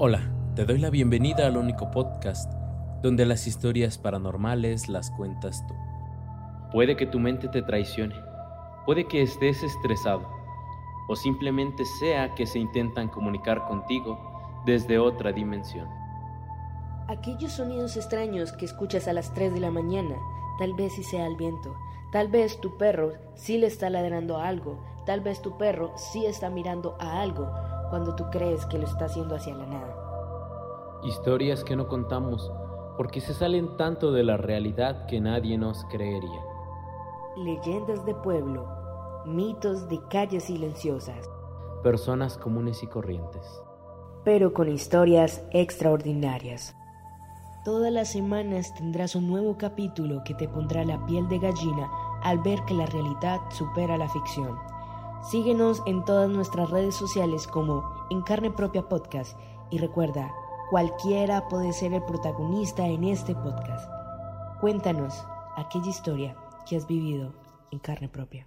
Hola, te doy la bienvenida al único podcast donde las historias paranormales las cuentas tú. Puede que tu mente te traicione, puede que estés estresado o simplemente sea que se intentan comunicar contigo desde otra dimensión. Aquellos sonidos extraños que escuchas a las 3 de la mañana, tal vez si sea el viento, tal vez tu perro sí le está ladrando a algo, tal vez tu perro sí está mirando a algo cuando tú crees que lo está haciendo hacia la nada. Historias que no contamos porque se salen tanto de la realidad que nadie nos creería. Leyendas de pueblo, mitos de calles silenciosas, Personas comunes y corrientes. pero con historias extraordinarias. Todas las semanas tendrás un nuevo capítulo que te pondrá la piel de gallina al ver que la realidad supera la ficción. Síguenos en todas nuestras redes sociales como En Carne Propia Podcast y recuerda, cualquiera puede ser el protagonista en este podcast. Cuéntanos aquella historia que has vivido en carne propia.